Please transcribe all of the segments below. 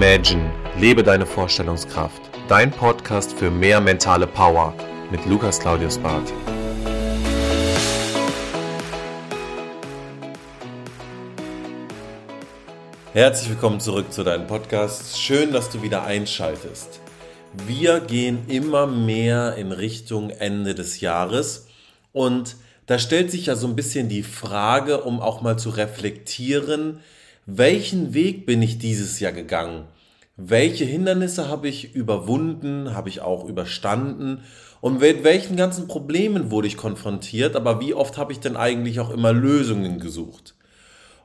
Imagine, lebe deine Vorstellungskraft. Dein Podcast für mehr mentale Power mit Lukas Claudius Barth. Herzlich willkommen zurück zu deinem Podcast. Schön, dass du wieder einschaltest. Wir gehen immer mehr in Richtung Ende des Jahres und da stellt sich ja so ein bisschen die Frage, um auch mal zu reflektieren, welchen Weg bin ich dieses Jahr gegangen? Welche Hindernisse habe ich überwunden, habe ich auch überstanden? Und mit welchen ganzen Problemen wurde ich konfrontiert? Aber wie oft habe ich denn eigentlich auch immer Lösungen gesucht?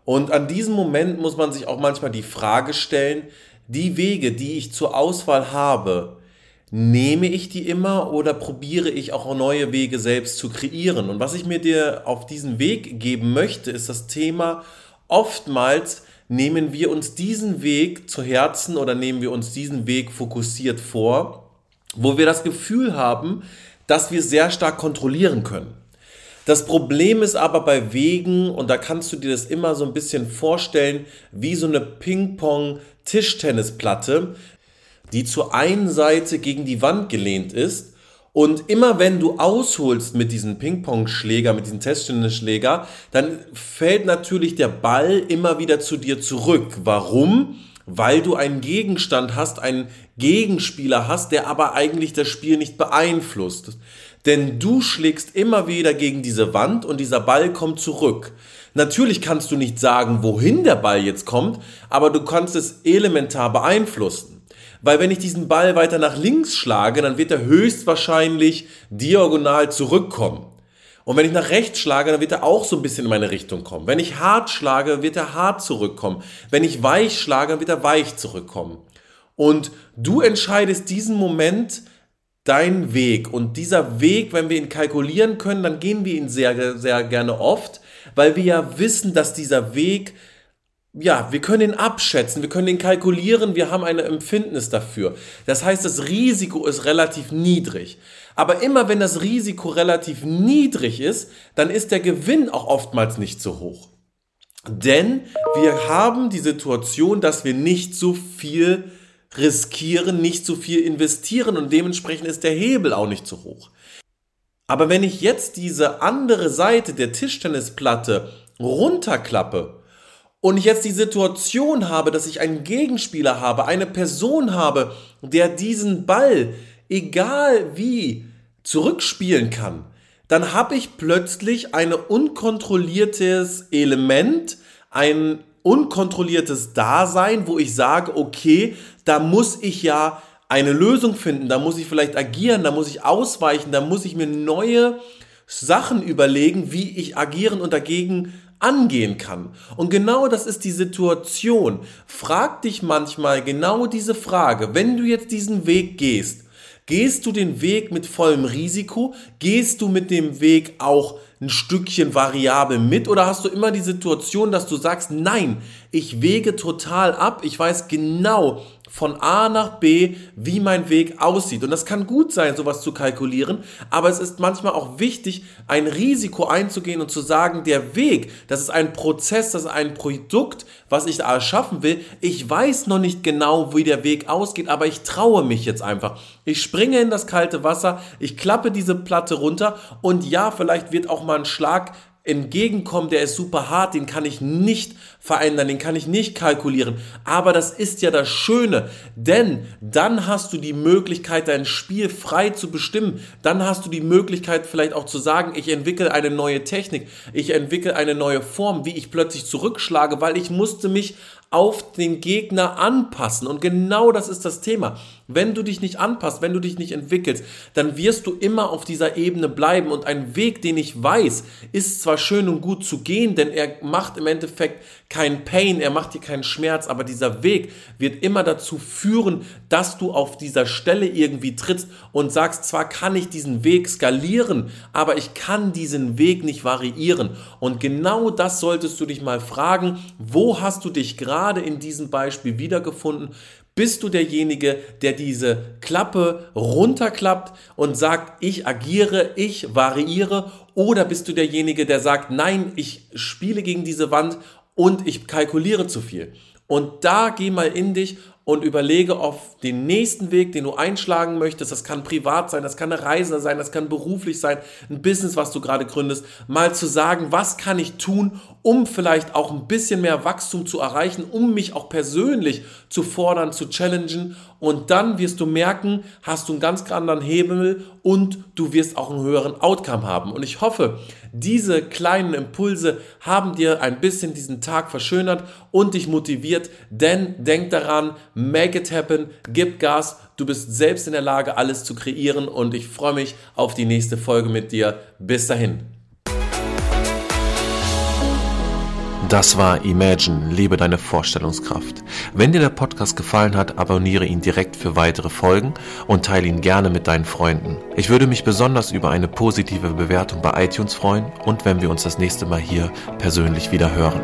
Und an diesem Moment muss man sich auch manchmal die Frage stellen, die Wege, die ich zur Auswahl habe, nehme ich die immer oder probiere ich auch neue Wege selbst zu kreieren? Und was ich mir dir auf diesen Weg geben möchte, ist das Thema oftmals nehmen wir uns diesen Weg zu Herzen oder nehmen wir uns diesen Weg fokussiert vor, wo wir das Gefühl haben, dass wir sehr stark kontrollieren können. Das Problem ist aber bei Wegen, und da kannst du dir das immer so ein bisschen vorstellen, wie so eine Ping-Pong-Tischtennisplatte, die zur einen Seite gegen die Wand gelehnt ist und immer wenn du ausholst mit diesem Ping-Pong-Schläger, mit diesem Testtennisschläger, dann fällt natürlich der Ball immer wieder zu dir zurück. Warum? Weil du einen Gegenstand hast, einen Gegenspieler hast, der aber eigentlich das Spiel nicht beeinflusst. Denn du schlägst immer wieder gegen diese Wand und dieser Ball kommt zurück. Natürlich kannst du nicht sagen, wohin der Ball jetzt kommt, aber du kannst es elementar beeinflussen. Weil wenn ich diesen Ball weiter nach links schlage, dann wird er höchstwahrscheinlich diagonal zurückkommen. Und wenn ich nach rechts schlage, dann wird er auch so ein bisschen in meine Richtung kommen. Wenn ich hart schlage, wird er hart zurückkommen. Wenn ich weich schlage, dann wird er weich zurückkommen. Und du entscheidest diesen Moment deinen Weg. Und dieser Weg, wenn wir ihn kalkulieren können, dann gehen wir ihn sehr, sehr gerne oft, weil wir ja wissen, dass dieser Weg ja, wir können ihn abschätzen, wir können ihn kalkulieren, wir haben eine Empfindnis dafür. Das heißt, das Risiko ist relativ niedrig. Aber immer wenn das Risiko relativ niedrig ist, dann ist der Gewinn auch oftmals nicht so hoch. Denn wir haben die Situation, dass wir nicht so viel riskieren, nicht so viel investieren und dementsprechend ist der Hebel auch nicht so hoch. Aber wenn ich jetzt diese andere Seite der Tischtennisplatte runterklappe und ich jetzt die Situation habe, dass ich einen Gegenspieler habe, eine Person habe, der diesen Ball, egal wie, zurückspielen kann, dann habe ich plötzlich ein unkontrolliertes Element, ein unkontrolliertes Dasein, wo ich sage, okay, da muss ich ja eine Lösung finden, da muss ich vielleicht agieren, da muss ich ausweichen, da muss ich mir neue Sachen überlegen, wie ich agieren und dagegen angehen kann. Und genau das ist die Situation. Frag dich manchmal genau diese Frage, wenn du jetzt diesen Weg gehst, gehst du den Weg mit vollem Risiko? Gehst du mit dem Weg auch ein Stückchen variabel mit oder hast du immer die Situation, dass du sagst, nein, ich wege total ab, ich weiß genau, von A nach B, wie mein Weg aussieht. Und das kann gut sein, sowas zu kalkulieren, aber es ist manchmal auch wichtig, ein Risiko einzugehen und zu sagen, der Weg, das ist ein Prozess, das ist ein Produkt, was ich da erschaffen will. Ich weiß noch nicht genau, wie der Weg ausgeht, aber ich traue mich jetzt einfach. Ich springe in das kalte Wasser, ich klappe diese Platte runter und ja, vielleicht wird auch mal ein Schlag entgegenkommen, der ist super hart, den kann ich nicht verändern, den kann ich nicht kalkulieren. Aber das ist ja das Schöne, denn dann hast du die Möglichkeit, dein Spiel frei zu bestimmen. Dann hast du die Möglichkeit, vielleicht auch zu sagen, ich entwickle eine neue Technik, ich entwickle eine neue Form, wie ich plötzlich zurückschlage, weil ich musste mich auf den Gegner anpassen. Und genau das ist das Thema. Wenn du dich nicht anpasst, wenn du dich nicht entwickelst, dann wirst du immer auf dieser Ebene bleiben. Und ein Weg, den ich weiß, ist zwar schön und gut zu gehen, denn er macht im Endeffekt keinen Pain, er macht dir keinen Schmerz, aber dieser Weg wird immer dazu führen, dass du auf dieser Stelle irgendwie trittst und sagst, zwar kann ich diesen Weg skalieren, aber ich kann diesen Weg nicht variieren. Und genau das solltest du dich mal fragen, wo hast du dich gerade in diesem Beispiel wiedergefunden? Bist du derjenige, der diese Klappe runterklappt und sagt, ich agiere, ich variiere? Oder bist du derjenige, der sagt, nein, ich spiele gegen diese Wand und ich kalkuliere zu viel? Und da geh mal in dich und überlege auf den nächsten Weg, den du einschlagen möchtest. Das kann privat sein, das kann eine Reise sein, das kann beruflich sein, ein Business, was du gerade gründest. Mal zu sagen, was kann ich tun, um vielleicht auch ein bisschen mehr Wachstum zu erreichen, um mich auch persönlich zu fordern, zu challengen. Und dann wirst du merken, hast du einen ganz anderen Hebel und du wirst auch einen höheren Outcome haben. Und ich hoffe, diese kleinen Impulse haben dir ein bisschen diesen Tag verschönert und dich motiviert, denn denk daran, make it happen, gib Gas, du bist selbst in der Lage, alles zu kreieren und ich freue mich auf die nächste Folge mit dir. Bis dahin. Das war Imagine, lebe deine Vorstellungskraft. Wenn dir der Podcast gefallen hat, abonniere ihn direkt für weitere Folgen und teile ihn gerne mit deinen Freunden. Ich würde mich besonders über eine positive Bewertung bei iTunes freuen und wenn wir uns das nächste Mal hier persönlich wieder hören.